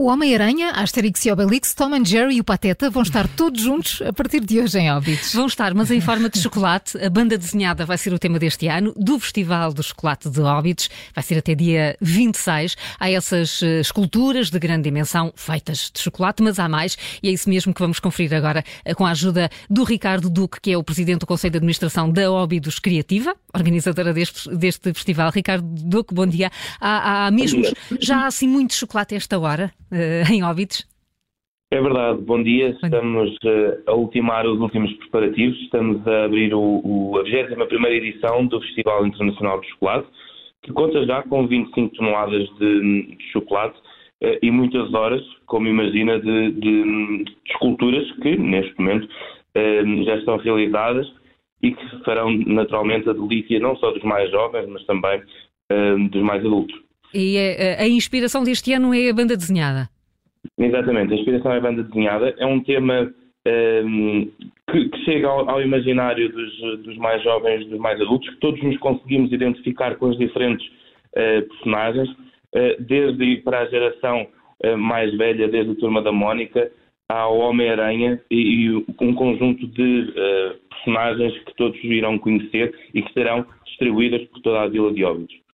O Homem-Aranha, Asterix e Obelix, Tom and Jerry e o Pateta vão estar todos juntos a partir de hoje em Óbidos. Vão estar, mas em forma de chocolate. A banda desenhada vai ser o tema deste ano, do Festival do Chocolate de Óbidos. Vai ser até dia 26. Há essas uh, esculturas de grande dimensão feitas de chocolate, mas há mais. E é isso mesmo que vamos conferir agora uh, com a ajuda do Ricardo Duque, que é o presidente do Conselho de Administração da Óbidos Criativa, organizadora deste, deste festival. Ricardo Duque, bom dia. Há, há mesmo, já há assim muito chocolate a esta hora? Uh, em Óbidos? É verdade, bom dia. Estamos uh, a ultimar os últimos preparativos. Estamos a abrir o, o, a 21 edição do Festival Internacional de Chocolate, que conta já com 25 toneladas de, de chocolate uh, e muitas horas, como imagina, de, de, de esculturas que, neste momento, uh, já estão realizadas e que farão naturalmente a delícia não só dos mais jovens, mas também dos mais adultos. E a, a inspiração deste ano é a banda desenhada? Exatamente, a inspiração é a banda desenhada. É um tema um, ehm, que, que, chega ao, ao imaginário dos, dos, mais jovens, dos mais adultos, que todos nos conseguimos identificar com os diferentes uh, personagens, uh, desde para a geração uh, mais velha, desde a Turma da Mónica, ao Homem-Aranha e, e, um conjunto de personagens que todos irão conhecer e que serão distribuídas por toda a Vila de Óbidos.